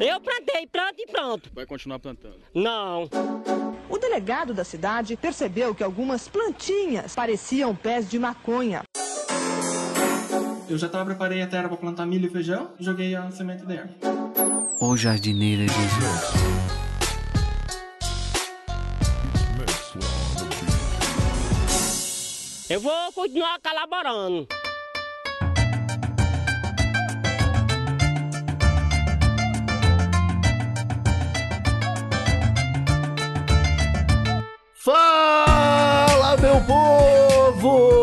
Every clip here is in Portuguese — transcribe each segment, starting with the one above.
Eu plantei, planto e pronto. Vai continuar plantando? Não. O delegado da cidade percebeu que algumas plantinhas pareciam pés de maconha. Eu já tava, preparei a terra para plantar milho e feijão e joguei a semente dentro. O jardineiro Jesus. Eu vou continuar colaborando. Povo!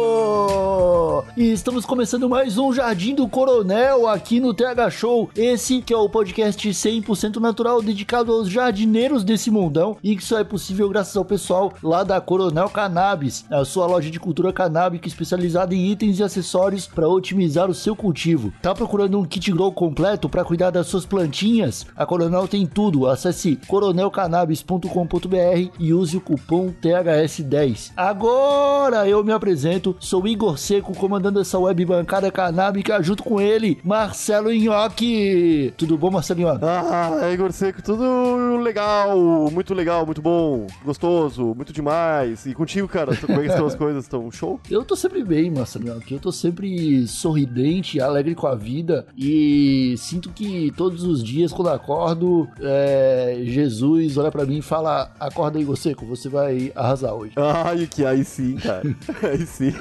E estamos começando mais um Jardim do Coronel aqui no TH Show. Esse que é o podcast 100% natural dedicado aos jardineiros desse mundão e que só é possível graças ao pessoal lá da Coronel Cannabis, a sua loja de cultura canábica especializada em itens e acessórios para otimizar o seu cultivo. Tá procurando um kit grow completo para cuidar das suas plantinhas? A Coronel tem tudo. Acesse coronelcannabis.com.br e use o cupom THS10. Agora eu me apresento, sou Igor Seco, comandando essa web bancada canábica junto com ele, Marcelo Nhoque. Tudo bom, Marcelo Nhoque? Ah, Igor Seco, tudo legal, muito legal, muito bom, gostoso, muito demais. E contigo, cara, como é que estão as coisas? Estão show? Eu tô sempre bem, Marcelo Nhoque. Eu tô sempre sorridente, alegre com a vida e sinto que todos os dias, quando acordo, é, Jesus olha para mim e fala: Acorda, Igor Seco, você vai arrasar hoje. Ai, que aí sim, cara. aí sim.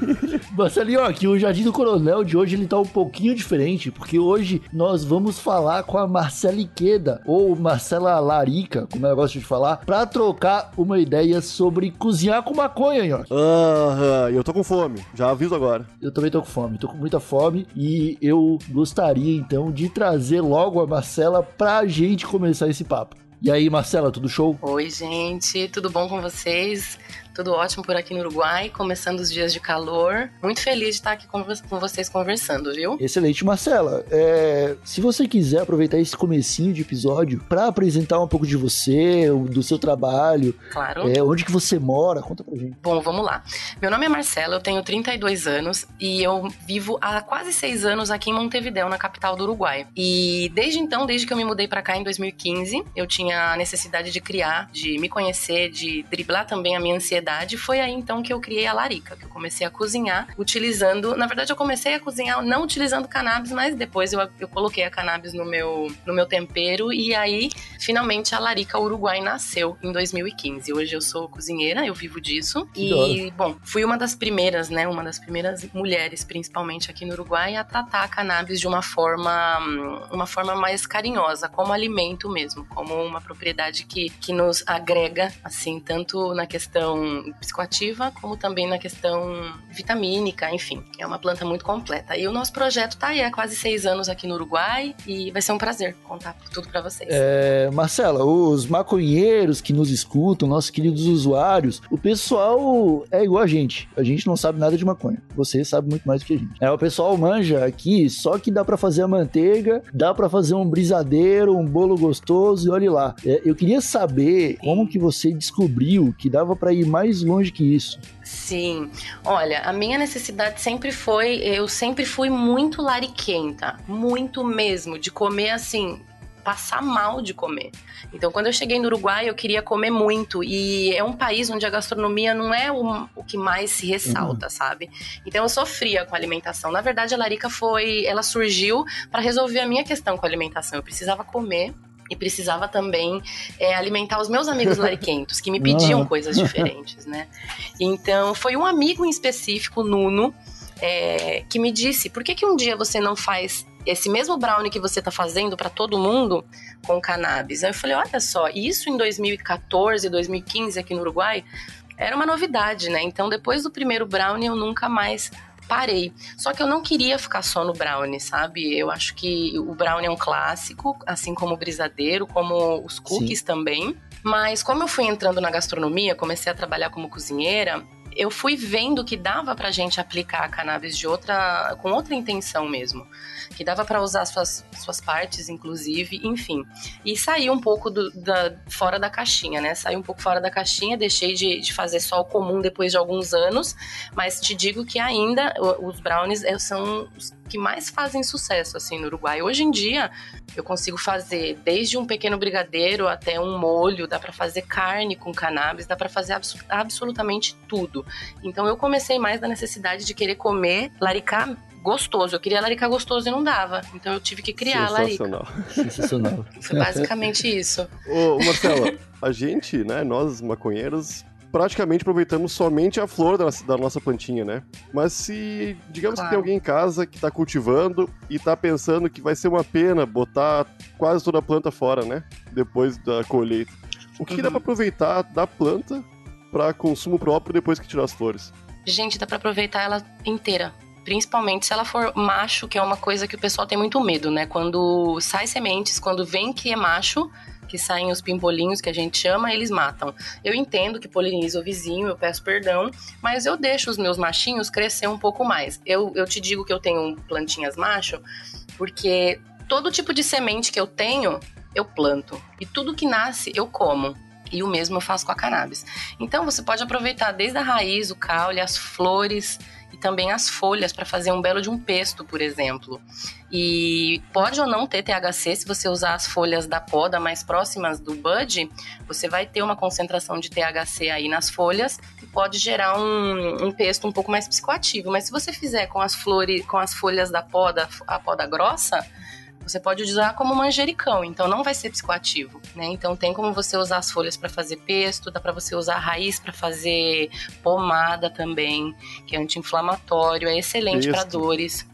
Marcelinho, aqui o Jardim do Coronel de hoje ele tá um pouquinho diferente, porque hoje nós vamos falar com a Marcela Iqueda, ou Marcela Larica, como eu gosto de falar, pra trocar uma ideia sobre cozinhar com maconha, Nhoque. Aham, eu tô com fome, já aviso agora. Eu também tô com fome, tô com muita fome e eu gostaria então de trazer logo a Marcela pra gente começar esse papo. E aí, Marcela, tudo show? Oi, gente, tudo bom com vocês? Tudo ótimo por aqui no Uruguai, começando os dias de calor. Muito feliz de estar aqui com, com vocês conversando, viu? Excelente, Marcela. É, se você quiser aproveitar esse comecinho de episódio para apresentar um pouco de você, do seu trabalho, claro. É, onde que você mora, conta pra gente. Bom, vamos lá. Meu nome é Marcela, eu tenho 32 anos e eu vivo há quase seis anos aqui em Montevideo, na capital do Uruguai. E desde então, desde que eu me mudei para cá em 2015, eu tinha a necessidade de criar, de me conhecer, de driblar também a minha ansiedade foi aí então que eu criei a Larica, que eu comecei a cozinhar utilizando. Na verdade, eu comecei a cozinhar não utilizando cannabis, mas depois eu, eu coloquei a cannabis no meu, no meu tempero e aí finalmente a Larica Uruguai nasceu em 2015. Hoje eu sou cozinheira, eu vivo disso. E, bom, fui uma das primeiras, né? Uma das primeiras mulheres, principalmente aqui no Uruguai, a tratar a cannabis de uma forma, uma forma mais carinhosa, como alimento mesmo, como uma propriedade que, que nos agrega, assim, tanto na questão psicoativa, como também na questão vitamínica, enfim, é uma planta muito completa. E o nosso projeto está aí há quase seis anos aqui no Uruguai e vai ser um prazer contar tudo para vocês. É, Marcela, os maconheiros que nos escutam, nossos queridos usuários, o pessoal é igual a gente. A gente não sabe nada de maconha. Você sabe muito mais do que a gente. É, o pessoal manja aqui, só que dá para fazer a manteiga, dá para fazer um brisadeiro, um bolo gostoso e olhe lá. É, eu queria saber como que você descobriu que dava para ir mais longe que isso. Sim. Olha, a minha necessidade sempre foi, eu sempre fui muito lariquenta, muito mesmo, de comer assim, passar mal de comer. Então, quando eu cheguei no Uruguai, eu queria comer muito. E é um país onde a gastronomia não é o, o que mais se ressalta, uhum. sabe? Então, eu sofria com a alimentação. Na verdade, a Larica foi. Ela surgiu para resolver a minha questão com a alimentação. Eu precisava comer e precisava também é, alimentar os meus amigos lariquentos, que me pediam ah. coisas diferentes, né? Então, foi um amigo em específico, Nuno, é, que me disse: por que, que um dia você não faz esse mesmo brownie que você está fazendo para todo mundo com cannabis? Aí eu falei: olha só, isso em 2014, 2015 aqui no Uruguai era uma novidade, né? Então, depois do primeiro brownie, eu nunca mais parei. Só que eu não queria ficar só no brownie, sabe? Eu acho que o brownie é um clássico, assim como o brisadeiro, como os cookies Sim. também. Mas como eu fui entrando na gastronomia, comecei a trabalhar como cozinheira, eu fui vendo que dava pra gente aplicar a cannabis de outra, com outra intenção mesmo. Que dava para usar suas, suas partes, inclusive, enfim. E saí um pouco do, da, fora da caixinha, né? Saí um pouco fora da caixinha, deixei de, de fazer só o comum depois de alguns anos, mas te digo que ainda os brownies eh, são que mais fazem sucesso assim no Uruguai. Hoje em dia, eu consigo fazer desde um pequeno brigadeiro até um molho, dá para fazer carne com cannabis, dá para fazer abs absolutamente tudo. Então eu comecei mais da necessidade de querer comer laricá gostoso. Eu queria larica gostoso e não dava. Então eu tive que criar a larica. Sensacional. Sensacional. Foi basicamente isso. Ô, Marcela, a gente, né, nós maconheiros, praticamente aproveitamos somente a flor da, da nossa plantinha, né? Mas se, digamos Claro. que tem alguém em casa que tá cultivando e tá pensando que vai ser uma pena botar quase toda a planta fora, né? Depois da colheita. O que, que dá Uhum. pra aproveitar da planta para consumo próprio depois que tirar as flores? Gente, dá pra aproveitar ela inteira. Principalmente se ela for macho, que é uma coisa que o pessoal tem muito medo, né? Quando sai sementes, quando vem que é macho, que saem os pimpolinhos que a gente chama, eles matam. Eu entendo que poliniza o vizinho, eu peço perdão, mas eu deixo os meus machinhos crescer um pouco mais. Eu, eu te digo que eu tenho plantinhas macho, porque todo tipo de semente que eu tenho, eu planto. E tudo que nasce, eu como. E o mesmo eu faço com a cannabis. Então você pode aproveitar desde a raiz, o caule, as flores e também as folhas para fazer um belo de um pesto, por exemplo. E pode ou não ter THC, se você usar as folhas da poda mais próximas do bud, você vai ter uma concentração de THC aí nas folhas que pode gerar um, um pesto um pouco mais psicoativo. Mas se você fizer com as flores, com as folhas da poda, a poda grossa, você pode usar como manjericão, então não vai ser psicoativo, né? Então tem como você usar as folhas para fazer pesto, dá para você usar a raiz para fazer pomada também, que é anti-inflamatório, é excelente para dores,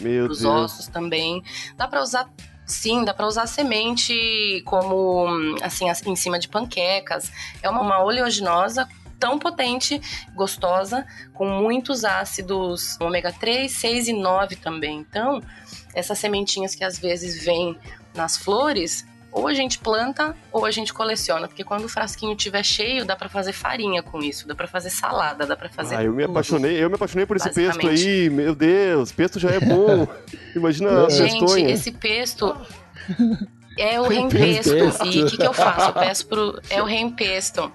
Meu os Deus. ossos também. Dá para usar Sim, dá para usar semente como assim as- em cima de panquecas. É uma, uma oleaginosa tão potente, gostosa, com muitos ácidos ômega 3, 6 e 9 também. Então, essas sementinhas que às vezes vêm nas flores, ou a gente planta ou a gente coleciona, porque quando o frasquinho estiver cheio, dá para fazer farinha com isso, dá para fazer salada, dá para fazer Ah, eu me tudo. apaixonei, eu me apaixonei por esse pesto aí, meu Deus, pesto já é bom. Imagina a Gente, pestonha. esse pesto é o reempesto. E o que, que eu faço? Eu peço pro. É o reempesto.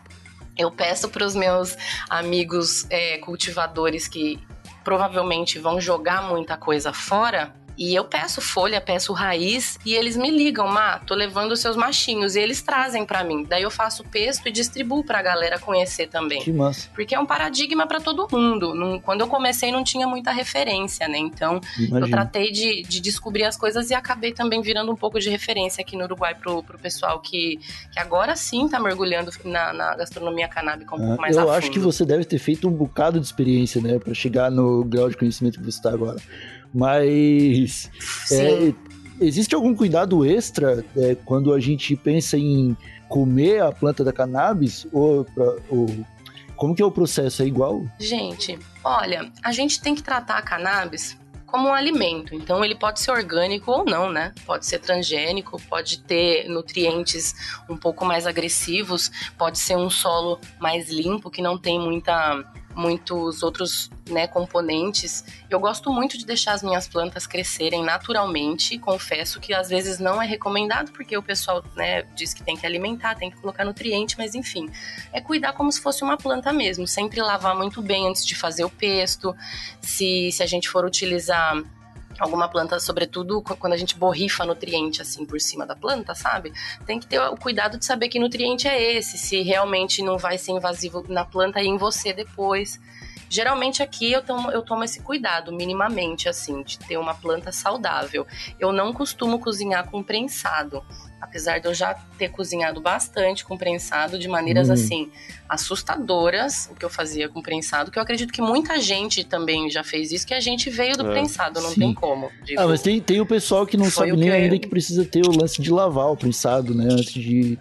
Eu peço para os meus amigos é, cultivadores que provavelmente vão jogar muita coisa fora. E eu peço folha, peço raiz e eles me ligam, Má, tô levando os seus machinhos e eles trazem para mim. Daí eu faço pesto e distribuo pra galera conhecer também. Que massa. Porque é um paradigma para todo mundo. Não- quando eu comecei não tinha muita referência, né? Então eu Imagina. tratei de, de descobrir as coisas e acabei também virando um pouco de referência aqui no Uruguai pro, pro pessoal que, que agora sim tá mergulhando na, na gastronomia canábica um pouco mais Ah, Eu acho que você deve ter feito um bocado de experiência, né, Pra chegar no grau de conhecimento que você está agora. Mas é, existe algum cuidado extra é, quando a gente pensa em comer a planta da cannabis ou, pra- ou como que é o processo? É igual? Gente, olha, a gente tem que tratar a cannabis como um alimento. Então ele pode ser orgânico ou não, né? Pode ser transgênico, pode ter nutrientes um pouco mais agressivos, pode ser um solo mais limpo que não tem muita muitos outros né, componentes. Eu gosto muito de deixar as minhas plantas crescerem naturalmente. Confesso que às vezes não é recomendado porque o pessoal né, diz que tem que alimentar, tem que colocar nutriente, mas enfim, é cuidar como se fosse uma planta mesmo. Sempre lavar muito bem antes de fazer o pesto. Se, se a gente for utilizar alguma planta, sobretudo qu- quando a gente borrifa nutriente assim por cima da planta, sabe? Tem que ter o cuidado de saber que nutriente é esse, se realmente não vai ser invasivo na planta e em você depois. Geralmente aqui eu tomo, eu tomo esse cuidado, minimamente, assim, de ter uma planta saudável. Eu não costumo cozinhar com prensado. Apesar de eu já ter cozinhado bastante com prensado, de maneiras Hum. assim, assustadoras, o que eu fazia com prensado, que eu acredito que muita gente também já fez isso, que a gente veio do É, prensado, não sim. tem como. Digo, Ah, mas tem, tem o pessoal que não sabe nem que eu- ainda que precisa ter o lance de lavar o prensado, né? Antes de,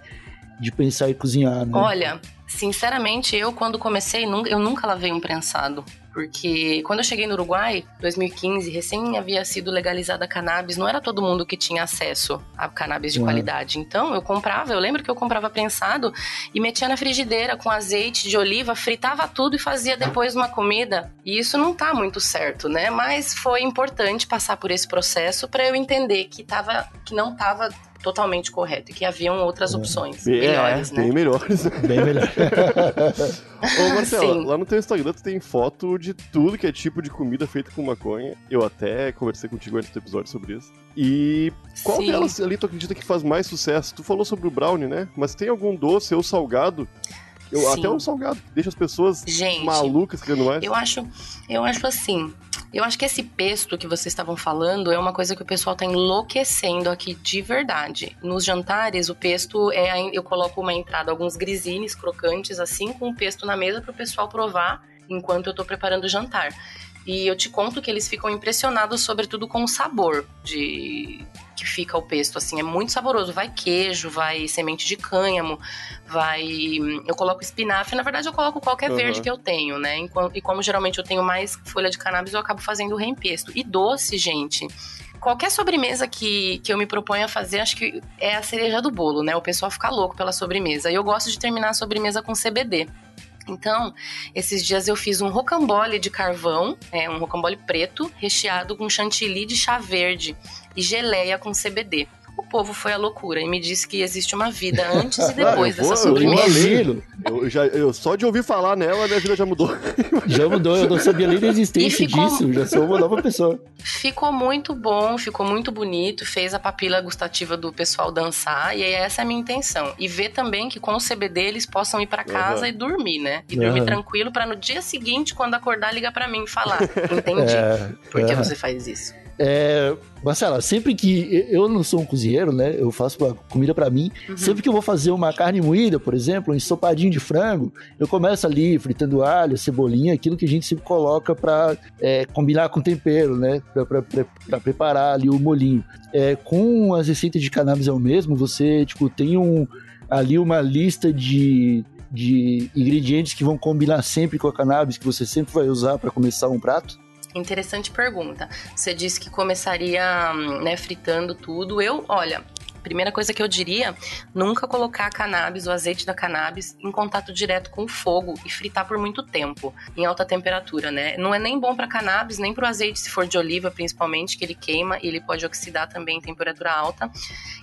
de pensar em cozinhar, né? Olha, sinceramente, eu quando comecei, eu nunca lavei um prensado. Porque quando eu cheguei no Uruguai, 2015, recém havia sido legalizada a cannabis, não era todo mundo que tinha acesso a cannabis de qualidade. Então eu comprava, eu lembro que eu comprava prensado e metia na frigideira com azeite de oliva, fritava tudo e fazia depois uma comida. E isso não tá muito certo, né? Mas foi importante passar por esse processo para eu entender que, tava, que não tava totalmente correto e que haviam outras opções É, melhores, né? bem melhores. Bem melhor. Ô, Marcela, Sim. lá no teu Instagram tu tem foto de tudo que é tipo de comida feita com maconha. Eu até conversei contigo antes do episódio sobre isso. E qual Sim. delas ali tu acredita que faz mais sucesso? Tu falou sobre o brownie, né? Mas tem algum doce ou salgado? Eu, até um salgado que deixa as pessoas Gente, malucas querendo mais. Eu acho, eu acho assim. Eu acho que esse pesto que vocês estavam falando é uma coisa que o pessoal tá enlouquecendo aqui de verdade. Nos jantares, o pesto é. Eu coloco uma entrada, alguns grisines crocantes, assim, com o pesto na mesa para o pessoal provar enquanto eu tô preparando o jantar. E eu te conto que eles ficam impressionados, sobretudo com o sabor de que fica o pesto, assim, é muito saboroso. Vai queijo, vai semente de cânhamo, vai. Eu coloco espinafre, na verdade eu coloco qualquer Uhum. verde que eu tenho, né? E como geralmente eu tenho mais folha de cannabis, eu acabo fazendo o reempesto. E doce, gente. Qualquer sobremesa que, que eu me proponho a fazer, acho que é a cereja do bolo, né? O pessoal fica louco pela sobremesa. E eu gosto de terminar a sobremesa com CBD. Então, esses dias eu fiz um rocambole de carvão, é, um rocambole preto, recheado com chantilly de chá verde e geleia com CBD. O povo foi à loucura e me disse que existe uma vida antes e depois Ah, eu vou- dessa eu sobremesa. Eu, já, eu só de ouvir falar nela, minha vida já mudou. Já mudou, eu não sabia nem da existência ficou- disso. Já sou uma nova pessoa. Ficou muito bom, ficou muito bonito, fez a papila gustativa do pessoal dançar, e essa é a minha intenção. E ver também que com o CBD eles possam ir pra casa Aham. e dormir, né? E dormir Aham. tranquilo pra no dia seguinte, quando acordar, ligar pra mim e falar: Entendi. É, Por que é. você faz isso? É, Marcela, sempre que eu não sou um cozinheiro, né? Eu faço comida pra mim. Uhum. Sempre que eu vou fazer uma carne moída, por exemplo, um ensopadinho de frango, eu começo ali fritando alho, cebolinha, aquilo que a gente sempre coloca pra é, combinar com tempero, né? Pra preparar ali o molinho. É, com as receitas de cannabis é o mesmo, você tipo tem um ali uma lista de de ingredientes que vão combinar sempre com a cannabis que você sempre vai usar pra começar um prato? Interessante pergunta. Você disse que começaria hum, né, fritando tudo. Eu, olha, primeira coisa que eu diria, nunca colocar a cannabis, o azeite da cannabis, em contato direto com o fogo e fritar por muito tempo, em alta temperatura, né? Não é nem bom para cannabis, nem para o azeite, se for de oliva, principalmente, que ele queima e ele pode oxidar também em temperatura alta.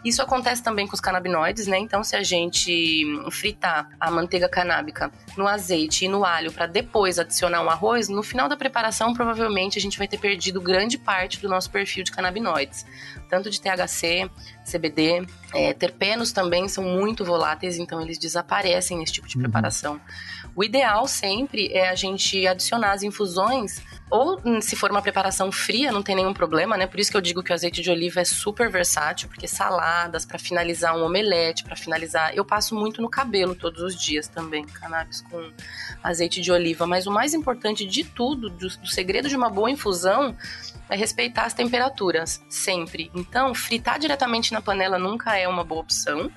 Isso acontece também com os canabinoides, né? Então, se a gente fritar a manteiga canábica no azeite e no alho para depois adicionar um arroz, no final da preparação, provavelmente a gente vai ter perdido grande parte do nosso perfil de canabinoides, tanto de THC, CBD, é, terpenos também são muito voláteis, então eles desaparecem nesse tipo de preparação. O ideal sempre é a gente adicionar as infusões, ou hum, se for uma preparação fria, não tem nenhum problema, né? Por isso que eu digo que o azeite de oliva é super versátil, porque saladas, para finalizar um omelete, para finalizar. Eu passo muito no cabelo todos os dias também, cannabis com azeite de oliva. Mas o mais importante de tudo, do, do segredo de uma boa infusão, é respeitar as temperaturas, sempre. Então, fritar diretamente na panela nunca é uma boa opção.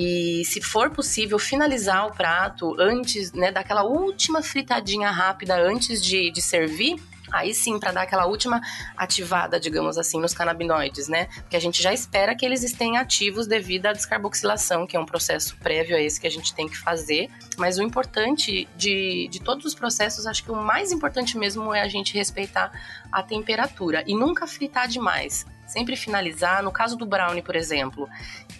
E se for possível, finalizar o prato antes, né, daquela última fritadinha rápida antes de, de servir. Aí sim, para dar aquela última ativada, digamos assim, nos canabinoides, né? Porque a gente já espera que eles estejam ativos devido à descarboxilação, que é um processo prévio a esse que a gente tem que fazer. Mas o importante de, de todos os processos, acho que o mais importante mesmo é a gente respeitar a temperatura e nunca fritar demais. Sempre finalizar. No caso do brownie, por exemplo,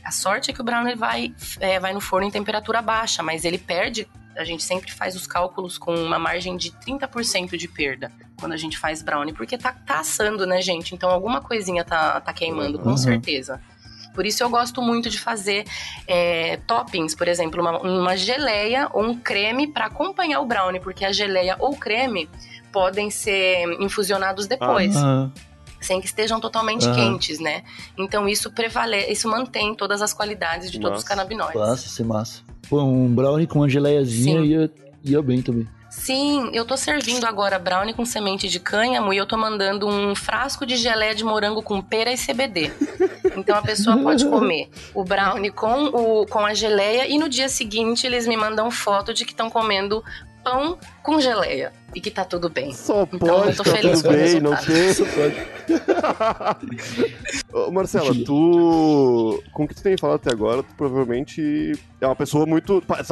a sorte é que o brownie vai, é, vai no forno em temperatura baixa, mas ele perde. A gente sempre faz os cálculos com uma margem de 30% de perda quando a gente faz brownie, porque tá, tá assando, né, gente? Então alguma coisinha tá, tá queimando, com Uhum. certeza. Por isso eu gosto muito de fazer é, toppings, por exemplo, uma, uma geleia ou um creme para acompanhar o brownie, porque a geleia ou creme podem ser infusionados depois Ah, sem que estejam totalmente Aham. quentes, né? Então isso prevalece, isso mantém todas as qualidades de todos os Massa. canabinoides. massa, isso é massa. Pô, um brownie com uma geleiazinha Sim. ia, ia bem também. Sim, eu tô servindo agora brownie com semente de cânhamo e eu tô mandando um frasco de geleia de morango com pera e CBD. Então a pessoa pode comer o brownie com, o, com a geleia e no dia seguinte eles me mandam foto de que estão comendo pão com geleia e que tá tudo bem. Só Então, pode eu tô tá feliz tudo com o bem, não pode. Ô, Marcela, tu. Com o que tu tem falado até agora, tu provavelmente é uma pessoa muito. Tu, pa-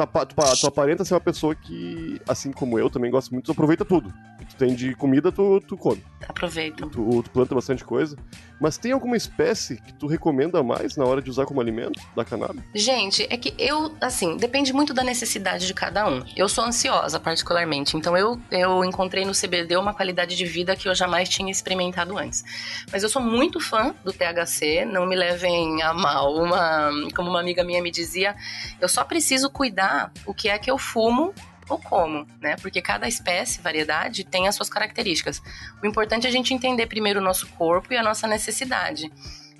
tu aparenta ser uma pessoa que, assim como eu, também gosta muito, tu aproveita tudo. Tem de comida, tu, tu come. Aproveito. Tu, tu planta bastante coisa. Mas tem alguma espécie que tu recomenda mais na hora de usar como alimento da cannabis? Gente, é que eu, assim, depende muito da necessidade de cada um. Eu sou ansiosa, particularmente, então eu, eu encontrei no CBD uma qualidade de vida que eu jamais tinha experimentado antes. Mas eu sou muito fã do THC, não me levem a mal. Uma, como uma amiga minha me dizia, eu só preciso cuidar o que é que eu fumo ou como, né? Porque cada espécie, variedade, tem as suas características. O importante é a gente entender primeiro o nosso corpo e a nossa necessidade.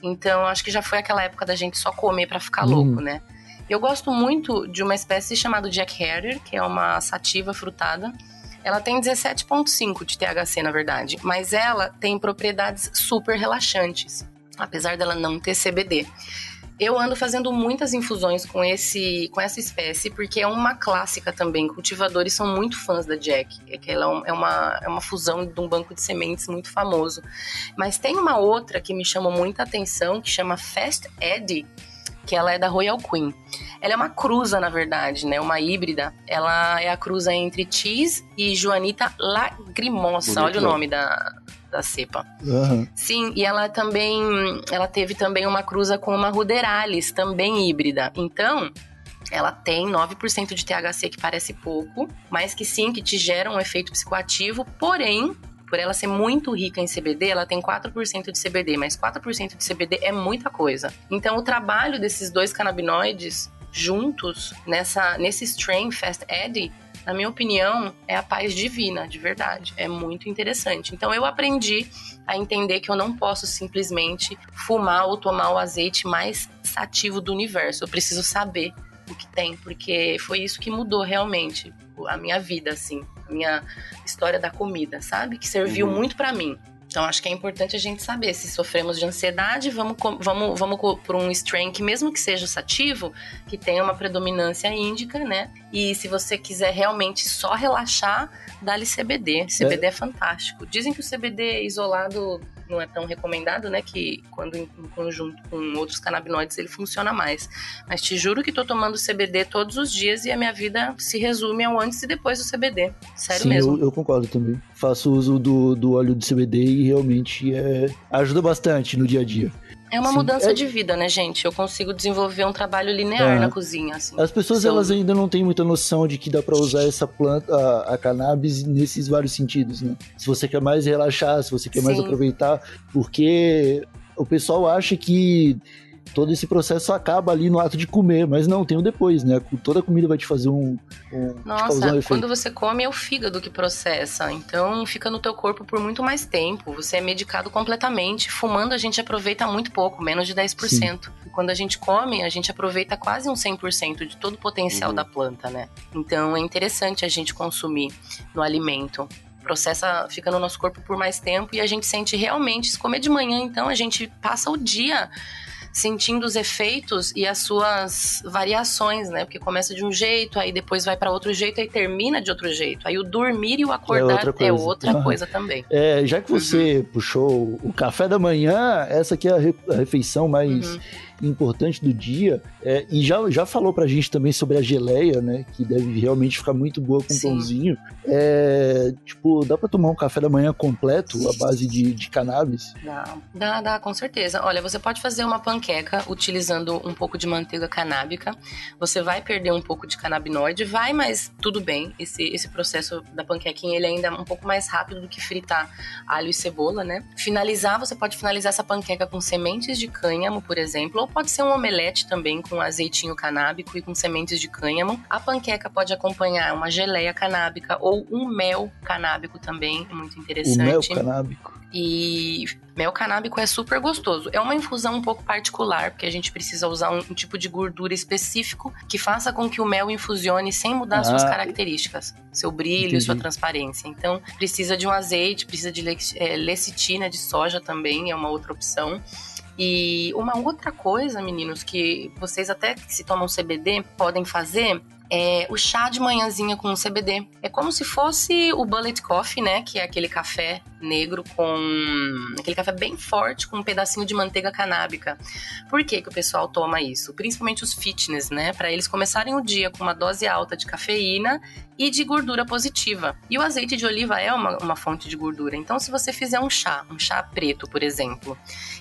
Então, acho que já foi aquela época da gente só comer para ficar louco, né? Eu gosto muito de uma espécie chamada Jack Harrier, que é uma sativa frutada. Ela tem 17,5 de THC, na verdade, mas ela tem propriedades super relaxantes, apesar dela não ter CBD. Eu ando fazendo muitas infusões com esse com essa espécie porque é uma clássica também. Cultivadores são muito fãs da Jack, é que ela é uma, é uma fusão de um banco de sementes muito famoso. Mas tem uma outra que me chamou muita atenção que chama Fast Eddie, que ela é da Royal Queen. Ela é uma cruza, na verdade, né? Uma híbrida. Ela é a cruza entre Cheese e Joanita Lagrimosa. Bonito Olha o nome da, da cepa. Aham. Sim, e ela também, ela teve também uma cruza com uma Ruderalis, também híbrida. Então, ela tem 9% de THC, que parece pouco, mas que sim, que te gera um efeito psicoativo, porém, por ela ser muito rica em CBD, ela tem 4% de CBD, mas 4% de CBD é muita coisa. Então, o trabalho desses dois canabinoides juntos nessa nesse strain Fast Eddie na minha opinião, é a paz divina, de verdade. É muito interessante. Então eu aprendi a entender que eu não posso simplesmente fumar ou tomar o azeite mais sativo do universo. Eu preciso saber o que tem, porque foi isso que mudou realmente a minha vida, assim, a minha história da comida, sabe? Que serviu muito pra mim. Então acho que é importante a gente saber se sofremos de ansiedade, vamos vamos vamos por um que mesmo que seja sativo, que tenha uma predominância índica, né? E se você quiser realmente só relaxar, dá-lhe CBD. CBD é. fantástico. Dizem que o CBD isolado não é tão recomendado, né? Que quando em, em conjunto com outros canabinoides ele funciona mais. Mas te juro que tô tomando CBD todos os dias e a minha vida se resume ao antes e depois do CBD. Sério Sim, mesmo. Eu, eu concordo também. Faço uso do, do óleo de CBD e realmente é, ajuda bastante no dia a dia. É uma Sim, mudança é- de vida, né, gente? Eu consigo desenvolver um trabalho linear É. na cozinha, assim. As pessoas eu- elas ainda não têm muita noção de que dá pra usar essa planta, a, a cannabis, nesses vários sentidos, né? Se você quer mais relaxar, se você quer mais Sim. aproveitar, porque o pessoal acha que todo esse processo acaba ali no ato de comer, mas não, tem o depois, né? Toda comida vai te fazer um, um um Nossa, efeito. quando você come é o fígado que processa, então fica no teu corpo por muito mais tempo. Você é medicado completamente. Fumando a gente aproveita muito pouco, menos de 10%. E quando a gente come, a gente aproveita quase um 100% de todo o potencial Uhum. da planta, né? Então é interessante a gente consumir no alimento. Processa, fica no nosso corpo por mais tempo e a gente sente realmente, se comer de manhã, então a gente passa o dia sentindo os efeitos e as suas variações, né? Porque começa de um jeito, aí depois vai para outro jeito, aí termina de outro jeito. Aí o dormir e o acordar outra é coisa. outra Aham. coisa também. É, já que você puxou o café da manhã, essa aqui é a refeição mais Uhum. Importante do dia. é, e já, já falou pra gente também sobre a geleia, né? Que deve realmente ficar muito boa com Sim. pãozinho. É, tipo, dá pra tomar um café da manhã completo à base de, de cannabis? Dá, dá, dá, com certeza. Olha, você pode fazer uma panqueca utilizando um pouco de manteiga canábica. Você vai perder um pouco de canabinoide, vai, mas tudo bem. Esse, esse processo da panquequinha, ele ainda é um pouco mais rápido do que fritar alho e cebola, né? Finalizar, você pode finalizar essa panqueca com sementes de cânhamo, por exemplo, pode ser um omelete também com azeitinho canábico e com sementes de cânhamo. A panqueca pode acompanhar uma geleia canábica ou um mel canábico também, é muito O interessante. mel canábico. E mel canábico é super gostoso. É uma infusão um pouco particular, porque a gente precisa usar um, um tipo de gordura específico que faça com que o mel infusione sem mudar suas Ah. características, seu brilho, Entendi. sua transparência. Então, precisa de um azeite, precisa de é, lecitina de soja também, é uma outra opção. E uma outra coisa, meninos, que vocês até que se tomam CBD podem fazer é o chá de manhãzinha com CBD. É como se fosse o bullet coffee, né? Que é aquele café negro com aquele café bem forte com um pedacinho de manteiga canábica. Por que, que o pessoal toma isso? Principalmente os fitness, né? Para eles começarem o dia com uma dose alta de cafeína e de gordura positiva. E o azeite de oliva é uma, uma fonte de gordura. Então, se você fizer um chá, um chá preto, por exemplo,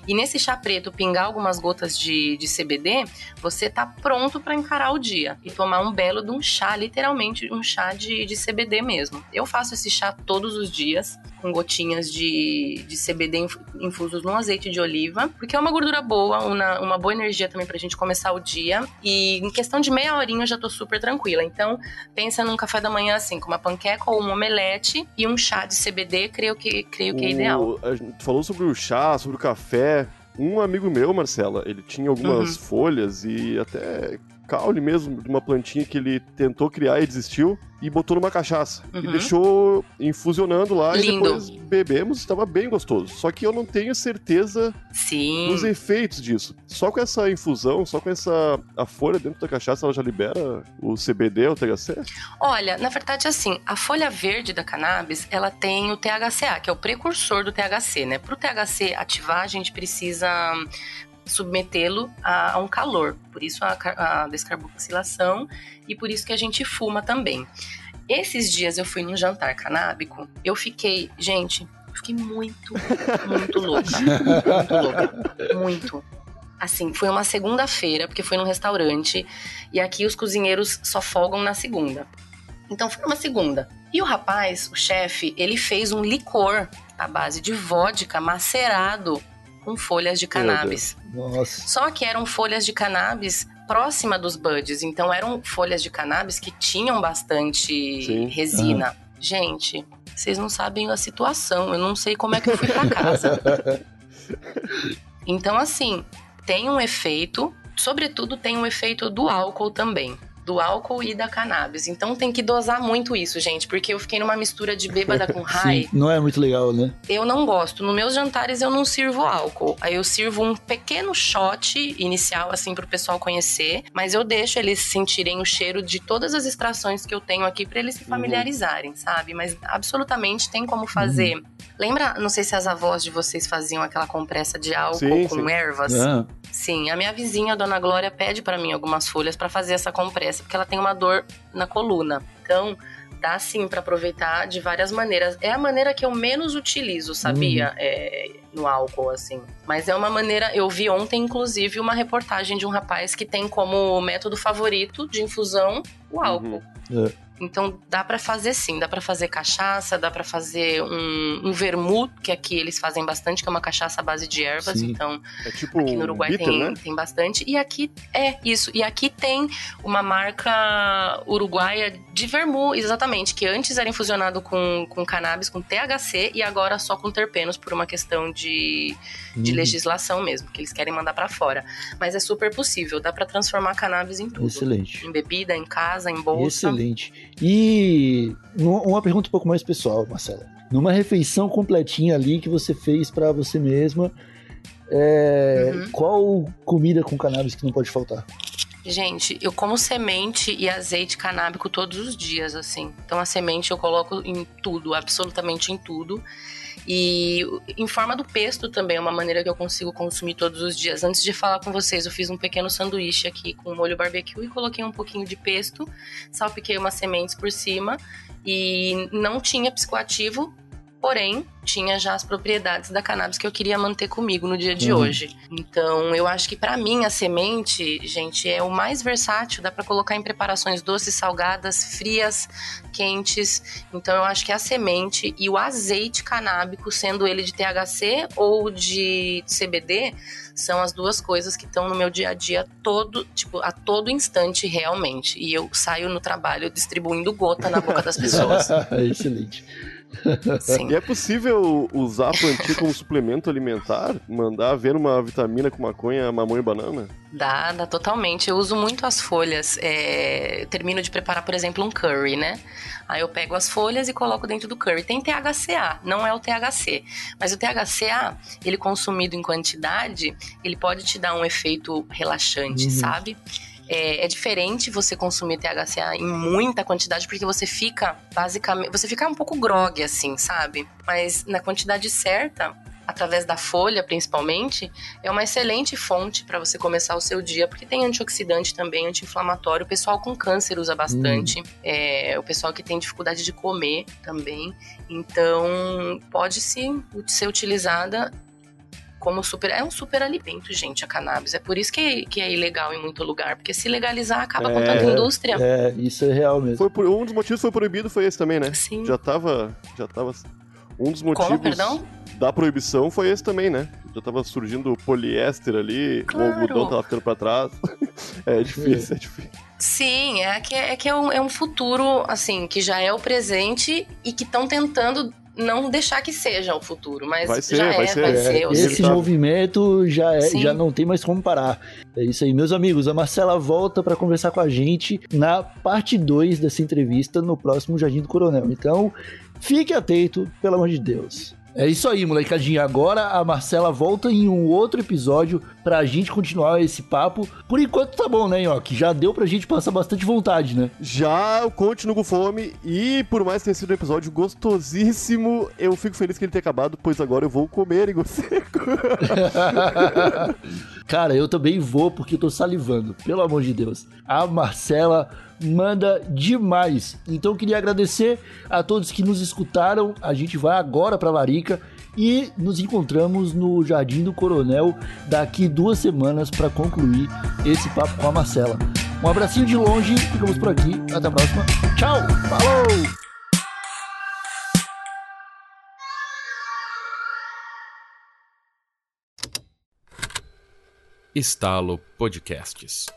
e nesse chá preto pingar algumas gotas de, de CBD, você tá pronto para encarar o dia e tomar um belo de um chá, literalmente um chá de, de CBD mesmo. Eu faço esse chá todos os dias, com gotinhas de, de CBD infusos no azeite de oliva, porque é uma gordura boa, uma, uma boa energia também pra gente começar o dia. E em questão de meia horinha eu já tô super tranquila. Então, pensa num café da manhã assim, com uma panqueca ou um omelete e um chá de CBD, creio que, creio que é ideal. A gente falou sobre o chá, sobre o café. Um amigo meu, Marcela, ele tinha algumas Uhum. folhas e até caule mesmo de uma plantinha que ele tentou criar e desistiu e botou numa cachaça. E Uhum. deixou infusionando lá e Lindo. depois bebemos, estava bem gostoso. Só que eu não tenho certeza Sim. dos efeitos disso. Só com essa infusão, só com essa a folha dentro da cachaça, ela já libera o CBD, o THC? Olha, na verdade, assim, a folha verde da cannabis, ela tem o THCA, que é o precursor do THC, né? Para o THC ativar, a gente precisa submetê-lo a, a um calor. Por isso a, a descarboxilação e por isso que a gente fuma também. Esses dias eu fui num jantar canábico, eu fiquei, gente, eu fiquei muito, muito louca. Muito louca. Muito. Assim, foi uma segunda-feira, porque foi num restaurante, e aqui os cozinheiros só folgam na segunda. Então foi uma segunda. E o rapaz, o chefe, ele fez um licor à base de vodka macerado com folhas de cannabis. Nossa. Só que eram folhas de cannabis próxima dos buds, então eram folhas de cannabis que tinham bastante Sim. resina. Gente, vocês não sabem a situação, eu não sei como é que eu fui pra casa. Então, assim, tem um efeito, sobretudo tem um efeito do álcool também. Do álcool e da cannabis. Então tem que dosar muito isso, gente, porque eu fiquei numa mistura de bêbada com high. Sim, não é muito legal, né? Eu não gosto. Nos meus jantares eu não sirvo álcool. Aí eu sirvo um pequeno shot inicial, assim, pro pessoal conhecer. Mas eu deixo eles sentirem o cheiro de todas as extrações que eu tenho aqui pra eles se familiarizarem, sabe? Mas absolutamente tem como fazer. Lembra, não sei se as avós de vocês faziam aquela compressa de álcool Sim, com sim. ervas? Ah, Sim, a minha vizinha, a dona Glória, pede pra mim algumas folhas pra fazer essa compressa, porque ela tem uma dor na coluna. Então, dá sim pra aproveitar de várias maneiras. É a maneira que eu menos utilizo, sabia? É, no álcool, assim. Mas é uma maneira. Eu vi ontem, inclusive, uma reportagem de um rapaz que tem como método favorito de infusão o álcool. É. Então dá pra fazer sim, dá pra fazer cachaça, dá pra fazer um, um vermut, que aqui eles fazem bastante, que é uma cachaça à base de ervas. Sim. Então É tipo Aqui no Uruguai bitter, tem, né? tem bastante. E aqui é isso. E aqui tem uma marca uruguaia de vermu, exatamente, que antes era infusionado com, com cannabis, com THC, e agora só com terpenos por uma questão de, de Uhum. legislação mesmo, que eles querem mandar pra fora. Mas é super possível, dá pra transformar cannabis em tudo. Excelente. Em bebida, em casa, em bolsa. Excelente. E uma pergunta um pouco mais pessoal, Marcela. Numa refeição completinha ali que você fez pra você mesma, é, Uhum. qual comida com cannabis que não pode faltar? Gente, eu como semente e azeite canábico todos os dias, assim. Então a semente eu coloco em tudo, absolutamente em tudo. E em forma do pesto também é uma maneira que eu consigo consumir todos os dias. Antes de falar com vocês, eu fiz um pequeno sanduíche aqui com molho barbecue e coloquei um pouquinho de pesto, salpiquei umas sementes por cima e não tinha psicoativo, porém tinha já as propriedades da cannabis que eu queria manter comigo no dia de Uhum. hoje. Então, eu acho que pra mim a semente, gente, é o mais versátil, dá pra colocar em preparações doces, salgadas, frias, quentes. Então, eu acho que a semente e o azeite canábico, sendo ele de THC ou de CBD, são as duas coisas que estão no meu dia a dia todo, tipo, a todo instante realmente. E eu saio no trabalho distribuindo gota na boca das pessoas. Excelente. Sim. E é possível usar a plantinha como suplemento alimentar? Mandar ver uma vitamina com maconha, mamão e banana? Dá, dá totalmente. Eu uso muito as folhas. é, termino de preparar, por exemplo, um curry, né? Aí eu pego as folhas e coloco dentro do curry. Tem THCA, não é o THC. Mas o THCA, ele consumido em quantidade, ele pode te dar um efeito relaxante, Uhum. sabe? É, é diferente você consumir THCA em muita quantidade, porque você fica, basicamente, você fica um pouco grog, assim, sabe? Mas na quantidade certa, através da folha principalmente, é uma excelente fonte para você começar o seu dia, porque tem antioxidante também, anti-inflamatório. O pessoal com câncer usa bastante, é, o pessoal que tem dificuldade de comer também. Então, pode sim ser utilizada como super. É um super alimento, gente, a cannabis. É por isso que, que é ilegal em muito lugar, porque se legalizar acaba com É. tanta indústria. É, isso é real mesmo. Foi por- um dos motivos que foi proibido foi esse também, né? Sim. Já tava. Já tava. Um dos motivos Como, perdão? da proibição foi esse também, né? Já tava surgindo o poliéster ali, Claro. o algodão tava ficando pra trás. é difícil, é difícil. Sim, é que, é, que é, um, é um futuro, assim, que já é o presente e que estão tentando não deixar que seja o futuro, mas Vai ser, já vai é, ser. vai É, ser. eu Esse sei. inevitável. movimento já, é, Sim. já não tem mais como parar. É isso aí, meus amigos. A Marcela volta para conversar com a gente na parte 2 dessa entrevista no próximo Jardim do Coronel. Então, fique atento, pelo amor de Deus. É isso aí, molecadinha. Agora a Marcela volta em um outro episódio pra gente continuar esse papo. Por enquanto tá bom, né, Nhoque? Já deu pra gente passar bastante vontade, né? Já continuo com fome e por mais que tenha sido um episódio gostosíssimo, eu fico feliz que ele tenha acabado, pois agora eu vou comer igual seco. Cara, eu também vou porque eu tô salivando, pelo amor de Deus. A Marcela manda demais. Então eu queria agradecer a todos que nos escutaram. A gente vai agora pra Larica e nos encontramos no Jardim do Coronel daqui duas semanas para concluir esse papo com a Marcela. Um abracinho de longe, ficamos por aqui. Até a próxima. Tchau! Falou! Estalo Podcasts.